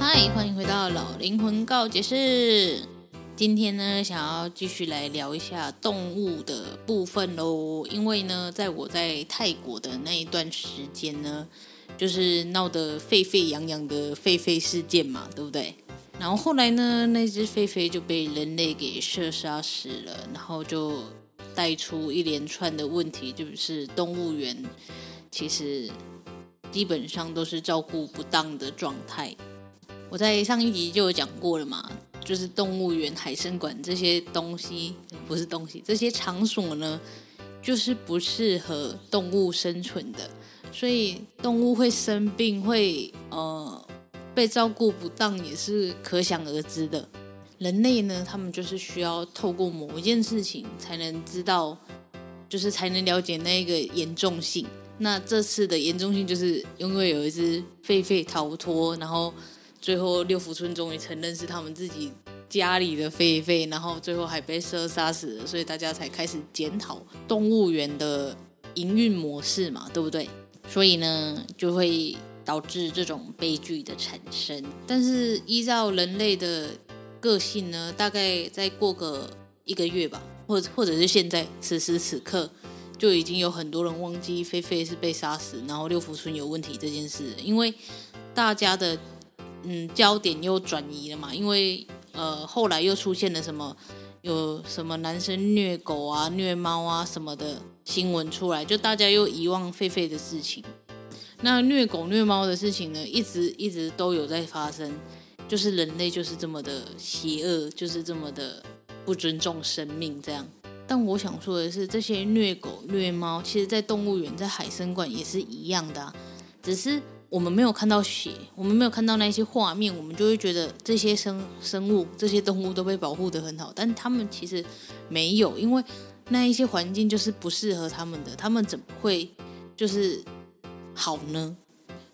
嗨，欢迎回到老灵魂告解室。今天呢，想要继续来聊一下动物的部分喽。因为呢，在我在泰国的那一段时间呢，就是闹得沸沸扬扬的狒狒事件嘛，对不对？然后后来呢，那只狒狒就被人类给射杀死了，然后就带出一连串的问题，就是动物园其实基本上都是照顾不当的状态。我在上一集就有讲过了嘛，就是动物园、海生馆这些东西，不是东西，这些场所呢，就是不适合动物生存的，所以动物会生病，会呃被照顾不当，也是可想而知的。人类呢，他们就是需要透过某一件事情，才能知道，就是才能了解那个严重性。那这次的严重性，就是因为有一只狒狒逃脱，然后。最后，六福村终于承认是他们自己家里的狒狒，然后最后还被射杀死了，所以大家才开始检讨动物园的营运模式嘛，对不对？所以呢，就会导致这种悲剧的产生。但是依照人类的个性呢，大概再过个一个月吧，或者或者是现在此时此刻，就已经有很多人忘记菲菲是被杀死，然后六福村有问题这件事，因为大家的。嗯，焦点又转移了嘛，因为呃，后来又出现了什么，有什么男生虐狗啊、虐猫啊什么的新闻出来，就大家又遗忘狒狒的事情。那虐狗虐猫的事情呢，一直一直都有在发生，就是人类就是这么的邪恶，就是这么的不尊重生命这样。但我想说的是，这些虐狗虐猫，其实在动物园、在海生馆也是一样的，只是。我们没有看到血，我们没有看到那些画面，我们就会觉得这些生生物、这些动物都被保护得很好，但他们其实没有，因为那一些环境就是不适合他们的，他们怎么会就是好呢？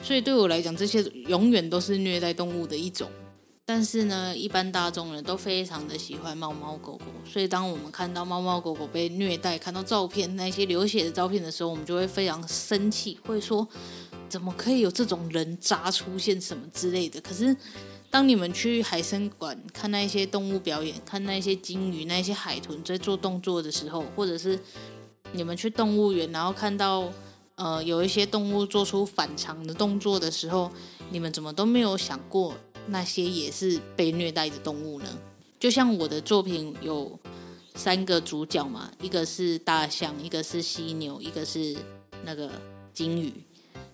所以对我来讲，这些永远都是虐待动物的一种。但是呢，一般大众人都非常的喜欢猫猫狗狗，所以当我们看到猫猫狗狗被虐待，看到照片那些流血的照片的时候，我们就会非常生气，会说。怎么可以有这种人渣出现什么之类的？可是，当你们去海生馆看那些动物表演，看那些鲸鱼、那些海豚在做动作的时候，或者是你们去动物园，然后看到呃有一些动物做出反常的动作的时候，你们怎么都没有想过那些也是被虐待的动物呢？就像我的作品有三个主角嘛，一个是大象，一个是犀牛，一个是那个鲸鱼。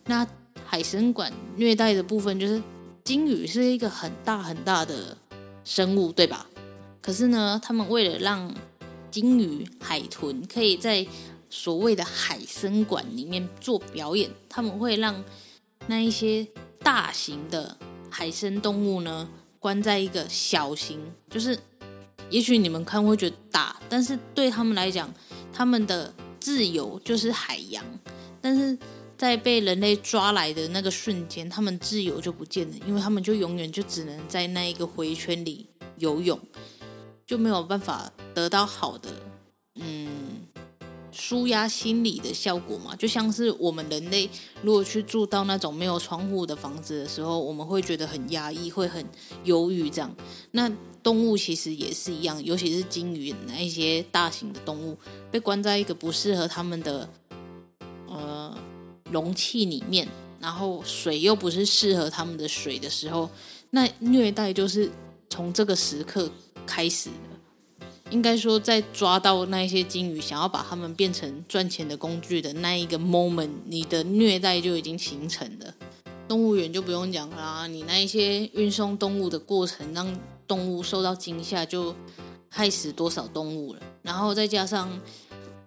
那海参馆虐待的部分就是鲸鱼是一个很大很大的生物，对吧？可是呢，他们为了让鲸鱼、海豚可以在所谓的海参馆里面做表演，他们会让那一些大型的海生动物呢关在一个小型，就是也许你们看会觉得大，但是对他们来讲，他们的自由就是海洋，但是。在被人类抓来的那个瞬间，他们自由就不见了，因为他们就永远就只能在那一个回圈里游泳，就没有办法得到好的嗯舒压心理的效果嘛，就像是我们人类如果去住到那种没有窗户的房子的时候，我们会觉得很压抑，会很忧郁这样。那动物其实也是一样，尤其是鲸鱼那一些大型的动物，被关在一个不适合他们的呃容器里面，然后水又不是适合他们的水的时候，那虐待就是从这个时刻开始的。应该说，在抓到那些鲸鱼，想要把它们变成赚钱的工具的那一个 moment，你的虐待就已经形成了。动物园就不用讲啦，你那一些运送动物的过程让动物受到惊吓，就害死多少动物了。然后再加上，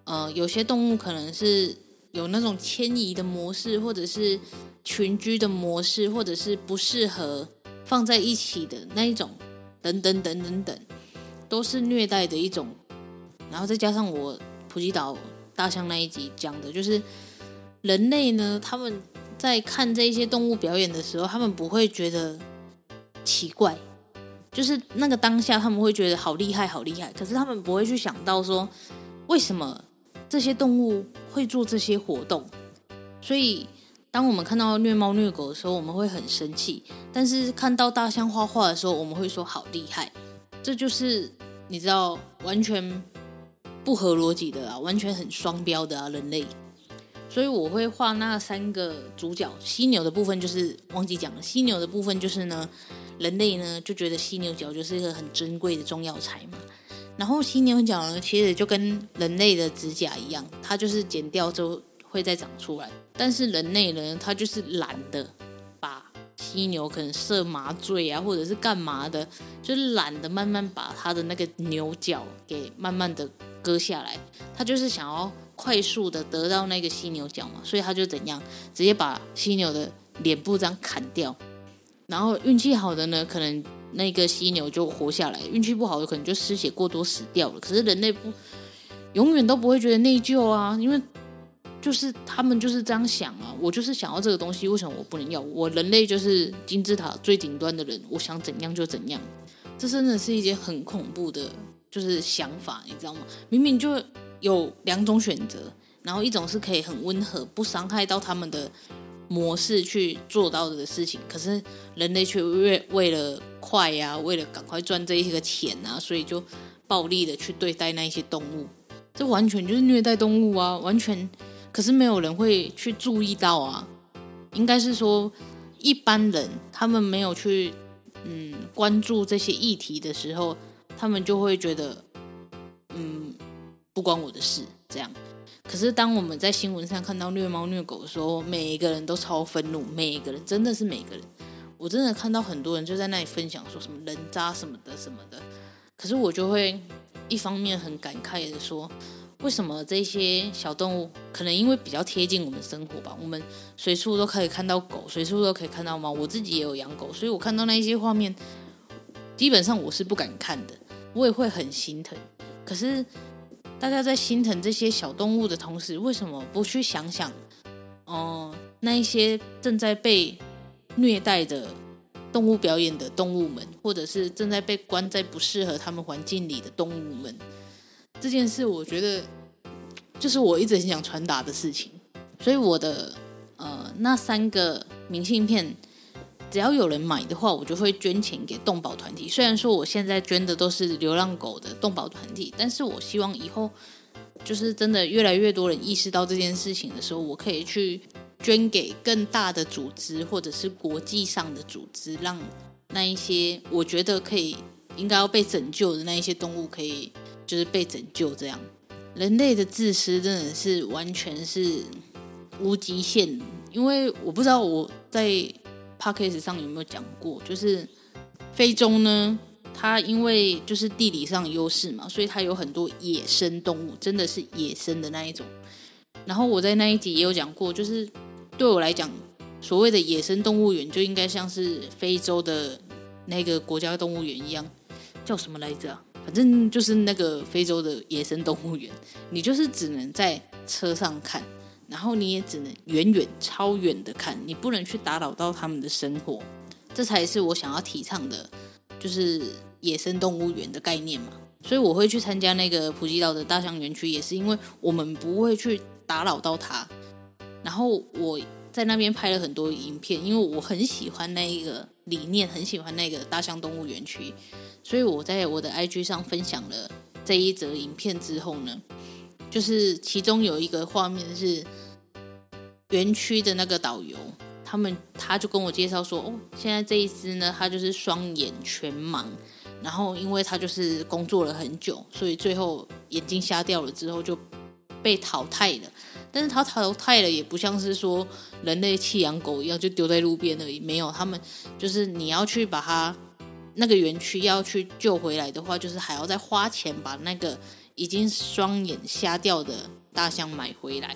呃，有些动物可能是有那种迁移的模式，或者是群居的模式，或者是不适合放在一起的那一种，等等等等等，都是虐待的一种。然后再加上我普吉岛大象那一集讲的，就是人类呢，他们在看这些动物表演的时候，他们不会觉得奇怪。就是那个当下，他们会觉得好厉害，好厉害。可是他们不会去想到说，为什么这些动物会做这些活动。所以，当我们看到虐猫虐狗的时候，我们会很生气；但是看到大象画画的时候，我们会说好厉害。这就是你知道，完全不合逻辑的啊，完全很双标的啊，人类。所以我会画那三个主角，犀牛的部分就是忘记讲了。犀牛的部分就是呢。人类呢就觉得犀牛角就是一个很珍贵的中药材嘛，然后犀牛角呢其实就跟人类的指甲一样，它就是剪掉之后会再长出来。但是人类呢，他就是懒得把犀牛可能设麻醉啊，或者是干嘛的，就是懒得慢慢把它的那个牛角给慢慢的割下来，他就是想要快速的得到那个犀牛角嘛，所以他就怎样，直接把犀牛的脸部这样砍掉。然后运气好的呢，可能那个犀牛就活下来；运气不好的，可能就失血过多死掉了。可是人类不永远都不会觉得内疚啊，因为就是他们就是这样想啊。我就是想要这个东西，为什么我不能要？我人类就是金字塔最顶端的人，我想怎样就怎样。这真的是一件很恐怖的，就是想法，你知道吗？明明就有两种选择，然后一种是可以很温和，不伤害到他们的。模式去做到的事情，可是人类却为为了快呀、啊，为了赶快赚这一个钱啊，所以就暴力的去对待那一些动物，这完全就是虐待动物啊！完全，可是没有人会去注意到啊。应该是说，一般人他们没有去嗯关注这些议题的时候，他们就会觉得嗯不关我的事这样。可是，当我们在新闻上看到虐猫虐狗的时候，每一个人都超愤怒，每一个人真的是每个人，我真的看到很多人就在那里分享说什么人渣什么的什么的。可是我就会一方面很感慨的说，为什么这些小动物可能因为比较贴近我们生活吧，我们随处都可以看到狗，随处都可以看到猫，我自己也有养狗，所以我看到那些画面，基本上我是不敢看的，我也会很心疼。可是。大家在心疼这些小动物的同时，为什么不去想想，哦、那一些正在被虐待的动物表演的动物们，或者是正在被关在不适合他们环境里的动物们？这件事，我觉得就是我一直很想传达的事情。所以我的呃那三个明信片。只要有人买的话，我就会捐钱给动保团体。虽然说我现在捐的都是流浪狗的动保团体，但是我希望以后就是真的越来越多人意识到这件事情的时候，我可以去捐给更大的组织或者是国际上的组织，让那一些我觉得可以应该要被拯救的那一些动物可以就是被拯救。这样人类的自私真的是完全是无极限，因为我不知道我在。Podcast 上有没有讲过？就是非洲呢，它因为就是地理上优势嘛，所以它有很多野生动物，真的是野生的那一种。然后我在那一集也有讲过，就是对我来讲，所谓的野生动物园就应该像是非洲的那个国家动物园一样，叫什么来着？反正就是那个非洲的野生动物园，你就是只能在车上看。然后你也只能远远、超远的看，你不能去打扰到他们的生活，这才是我想要提倡的，就是野生动物园的概念嘛。所以我会去参加那个普吉岛的大象园区，也是因为我们不会去打扰到它。然后我在那边拍了很多影片，因为我很喜欢那一个理念，很喜欢那个大象动物园区，所以我在我的 IG 上分享了这一则影片之后呢，就是其中有一个画面是园区的那个导游，他们他就跟我介绍说，哦，现在这一只呢，它就是双眼全盲。然后，因为他就是工作了很久，所以最后眼睛瞎掉了之后就被淘汰了。但是他淘汰了，也不像是说人类弃养狗一样就丢在路边而已。没有，他们就是你要去把它那个园区要去救回来的话，就是还要再花钱把那个已经双眼瞎掉的大象买回来。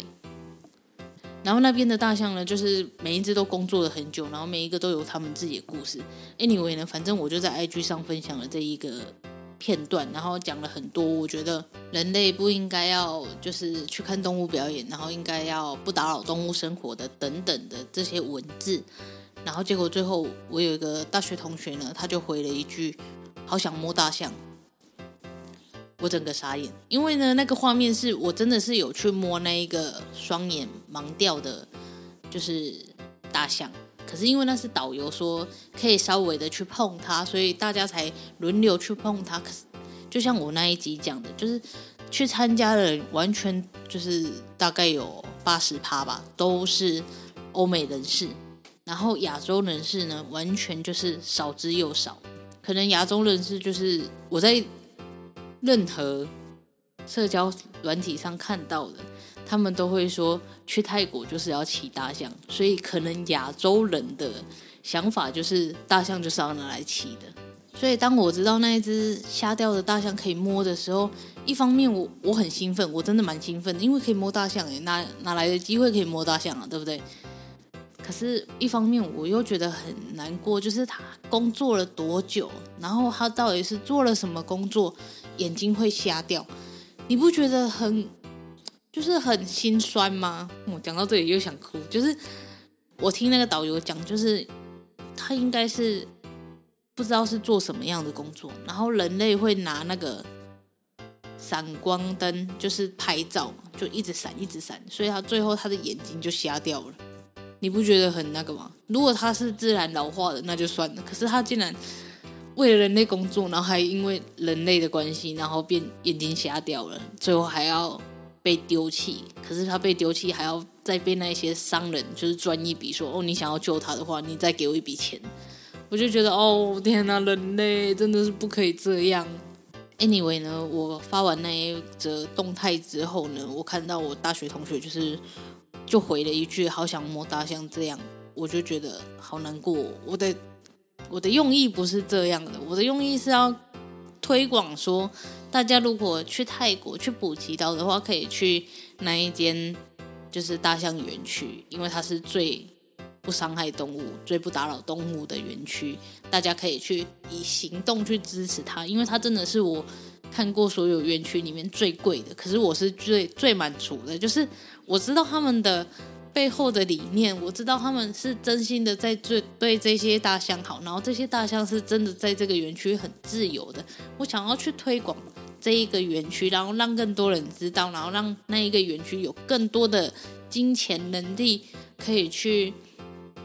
然后那边的大象呢，就是每一只都工作了很久，然后每一个都有他们自己的故事。Anyway 呢，反正我就在 IG 上分享了这一个片段，然后讲了很多。我觉得人类不应该要就是去看动物表演，然后应该要不打扰动物生活的等等的这些文字。然后结果最后我有一个大学同学呢，他就回了一句：“好想摸大象。”我整个傻眼，因为呢，那个画面是我真的是有去摸那一个双眼盲掉的，就是大象。可是因为那是导游说可以稍微的去碰它，所以大家才轮流去碰它。可是就像我那一集讲的，就是去参加的人完全就是大概有八十趴吧，都是欧美人士，然后亚洲人士呢，完全就是少之又少。可能亚洲人士就是我在。任何社交软体上看到的，他们都会说去泰国就是要骑大象，所以可能亚洲人的想法就是大象就是要拿来骑的。所以当我知道那一只瞎掉的大象可以摸的时候，一方面我我很兴奋，我真的蛮兴奋的，因为可以摸大象诶，哪哪来的机会可以摸大象啊，对不对？可是，一方面我又觉得很难过，就是他工作了多久，然后他到底是做了什么工作，眼睛会瞎掉？你不觉得很，就是很心酸吗？我讲到这里又想哭，就是我听那个导游讲，就是他应该是不知道是做什么样的工作，然后人类会拿那个闪光灯，就是拍照，就一直闪，一直闪，所以他最后他的眼睛就瞎掉了。你不觉得很那个吗？如果他是自然老化的，那就算了。可是他竟然为了人类工作，然后还因为人类的关系，然后变眼睛瞎掉了，最后还要被丢弃。可是他被丢弃，还要再被那些商人就是赚一笔，说哦，你想要救他的话，你再给我一笔钱。我就觉得哦，天哪，人类真的是不可以这样。Anyway 呢，我发完那一则动态之后呢，我看到我大学同学就是。就回了一句“好想摸大象”，这样我就觉得好难过。我的我的用意不是这样的，我的用意是要推广说，大家如果去泰国去普吉岛的话，可以去那一间就是大象园区，因为它是最不伤害动物、最不打扰动物的园区。大家可以去以行动去支持它，因为它真的是我看过所有园区里面最贵的。可是我是最最满足的，就是。我知道他们的背后的理念，我知道他们是真心的在对对这些大象好，然后这些大象是真的在这个园区很自由的。我想要去推广这一个园区，然后让更多人知道，然后让那一个园区有更多的金钱能力可以去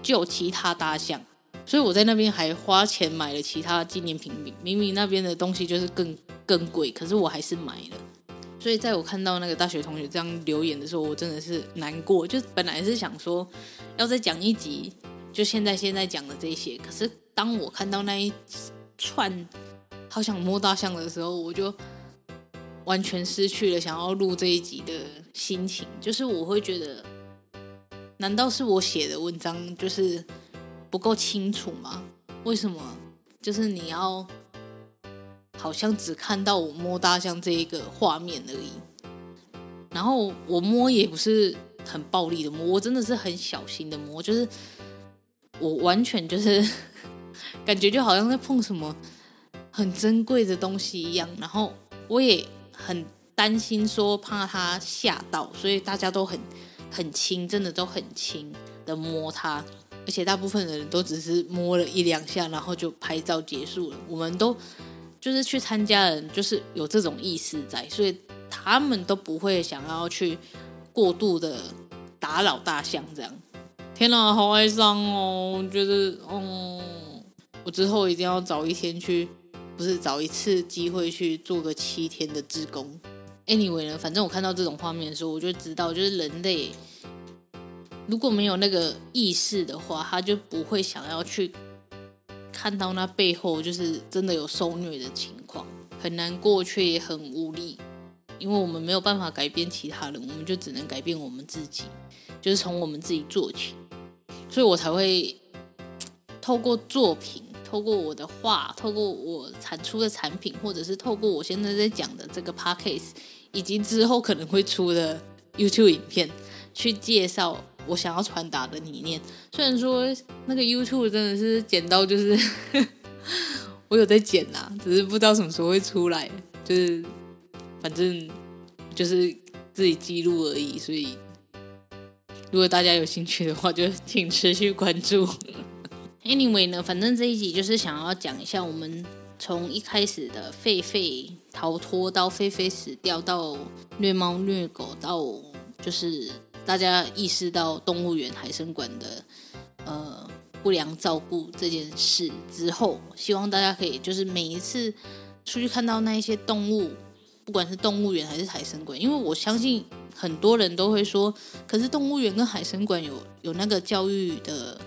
救其他大象。所以我在那边还花钱买了其他纪念品，明明那边的东西就是更更贵，可是我还是买了。所以，在我看到那个大学同学这样留言的时候，我真的是难过。就本来是想说，要再讲一集，就现在现在讲的这些。可是，当我看到那一串好想摸大象的时候，我就完全失去了想要录这一集的心情。就是我会觉得，难道是我写的文章就是不够清楚吗？为什么？就是你要。好像只看到我摸大象这一个画面而已，然后我摸也不是很暴力的摸，我真的是很小心的摸，就是我完全就是 感觉就好像在碰什么很珍贵的东西一样，然后我也很担心说怕它吓到，所以大家都很很轻，真的都很轻的摸它，而且大部分的人都只是摸了一两下，然后就拍照结束了，我们都。就是去参加人，就是有这种意识在，所以他们都不会想要去过度的打扰大象这样。天哪，好哀伤哦！我觉得，嗯，我之后一定要找一天去，不是找一次机会去做个七天的志工。Anyway 呢，反正我看到这种画面的时候，我就知道，就是人类如果没有那个意识的话，他就不会想要去看到那背后就是真的有受虐的情况，很难过却也很无力，因为我们没有办法改变其他人，我们就只能改变我们自己，就是从我们自己做起，所以我才会透过作品。透过我的话，透过我产出的产品，或者是透过我现在在讲的这个 podcast，以及之后可能会出的 YouTube 影片，去介绍我想要传达的理念。虽然说那个 YouTube 真的是剪到就是 我有在剪啦、啊，只是不知道什么时候会出来。就是反正就是自己记录而已，所以如果大家有兴趣的话，就请持续关注。Anyway 呢，反正这一集就是想要讲一下，我们从一开始的狒狒逃脱到狒狒死掉，到虐猫虐狗，到就是大家意识到动物园、海生馆的呃不良照顾这件事之后，希望大家可以就是每一次出去看到那一些动物，不管是动物园还是海生馆，因为我相信很多人都会说，可是动物园跟海生馆有有那个教育的。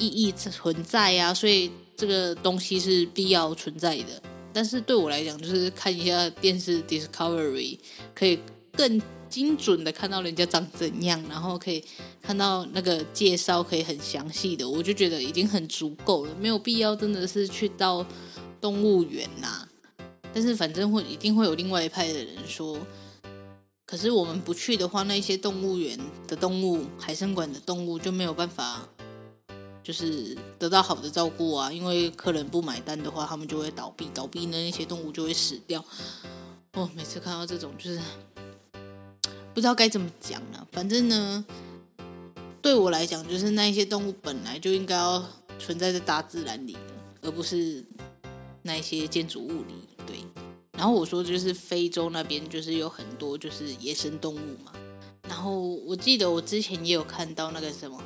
意义存在呀、啊，所以这个东西是必要存在的。但是对我来讲，就是看一下电视 Discovery，可以更精准的看到人家长怎样，然后可以看到那个介绍，可以很详细的，我就觉得已经很足够了，没有必要真的是去到动物园呐。但是反正会一定会有另外一派的人说，可是我们不去的话，那些动物园的动物、海生馆的动物就没有办法。就是得到好的照顾啊，因为客人不买单的话，他们就会倒闭，倒闭呢，那些动物就会死掉。哦，每次看到这种，就是不知道该怎么讲了。反正呢，对我来讲，就是那一些动物本来就应该要存在在大自然里的，而不是那些建筑物里。对。然后我说，就是非洲那边就是有很多就是野生动物嘛。然后我记得我之前也有看到那个什么。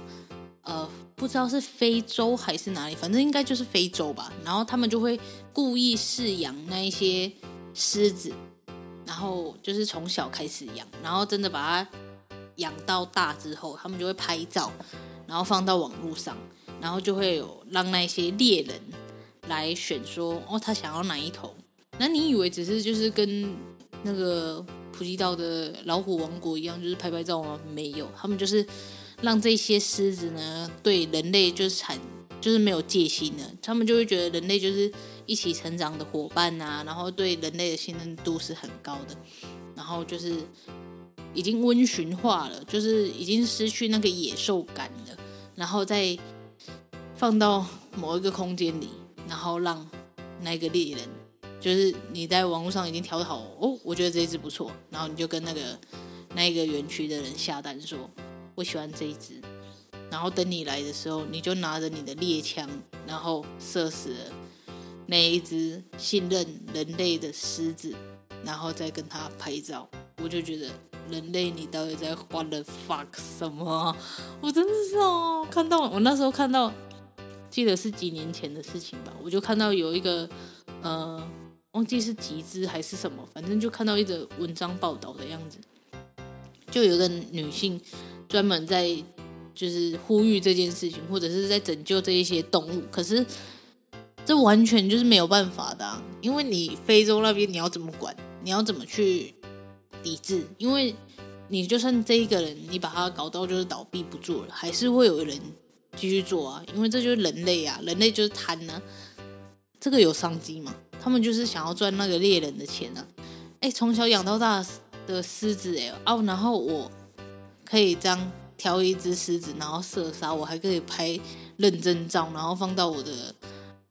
呃，不知道是非洲还是哪里，反正应该就是非洲吧。然后他们就会故意饲养那一些狮子，然后就是从小开始养，然后真的把它养到大之后，他们就会拍照，然后放到网络上，然后就会有让那些猎人来选说，哦，他想要哪一头。那你以为只是就是跟那个普吉岛的老虎王国一样，就是拍拍照吗？没有，他们就是。让这些狮子呢，对人类就是产，就是没有戒心的，他们就会觉得人类就是一起成长的伙伴啊，然后对人类的信任度是很高的，然后就是已经温驯化了，就是已经失去那个野兽感了，然后再放到某一个空间里，然后让那个猎人，就是你在网络上已经调好哦，我觉得这一只不错，然后你就跟那个那个园区的人下单说。我喜欢这一只，然后等你来的时候，你就拿着你的猎枪，然后射死了那一只信任人类的狮子，然后再跟他拍照。我就觉得人类，你到底在 what the fuck 什么？我真的是哦，看到我那时候看到，记得是几年前的事情吧，我就看到有一个呃，忘记是集资还是什么，反正就看到一则文章报道的样子，就有一个女性。专门在就是呼吁这件事情，或者是在拯救这一些动物，可是这完全就是没有办法的啊，因为你非洲那边你要怎么管，你要怎么去抵制？因为你就算这一个人你把他搞到就是倒闭不做了，还是会有人继续做啊，因为这就是人类啊，人类就是贪呢，这个有商机嘛？他们就是想要赚那个猎人的钱啊！哎，从小养到大的狮子哎，哦，然后我。可以这样挑一只狮子，然后射杀，我还可以拍认证照，然后放到我的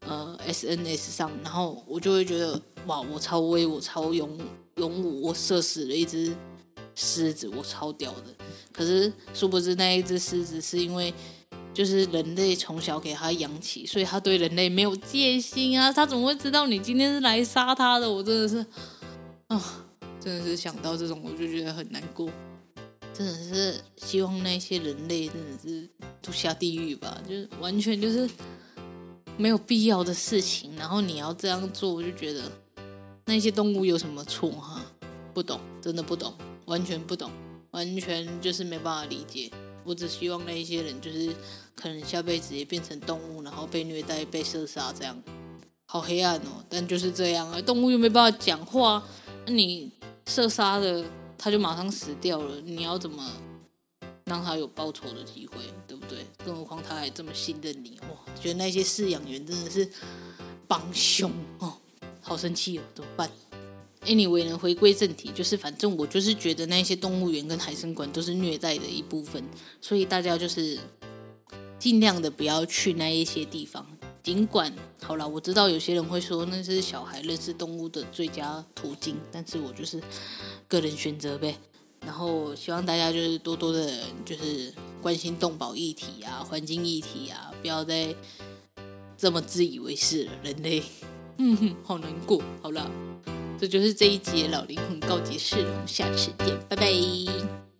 呃 SNS 上，然后我就会觉得哇，我超威，我超勇勇武，我射死了一只狮子，我超屌的。可是殊不知那一只狮子是因为就是人类从小给它养起，所以它对人类没有戒心啊！它怎么会知道你今天是来杀它的？我真的是啊、真的是想到这种我就觉得很难过。真的是希望那些人类真的是都下地狱吧！就是完全就是没有必要的事情，然后你要这样做，我就觉得那些动物有什么错哈？不懂，真的不懂，完全不懂，完全就是没办法理解。我只希望那一些人，就是可能下辈子也变成动物，然后被虐待、被射杀，这样好黑暗哦。但就是这样啊，动物又没办法讲话，那你射杀的，他就马上死掉了，你要怎么让他有报仇的机会，对不对？更何况他还这么信任你，哇！觉得那些饲养员真的是帮凶哦，好生气哦，怎么办？Anyway 呢，回归正题，就是反正我就是觉得那些动物园跟海生馆都是虐待的一部分，所以大家就是尽量的不要去那一些地方。尽管好了，我知道有些人会说那是小孩认识动物的最佳途径，但是我就是个人选择呗。然后希望大家就是多多的，就是关心动保议题啊、环境议题啊，不要再这么自以为是了，人类。嗯哼，好难过。好了。这就是这一集的老灵魂告解室了，我们下次见，拜拜。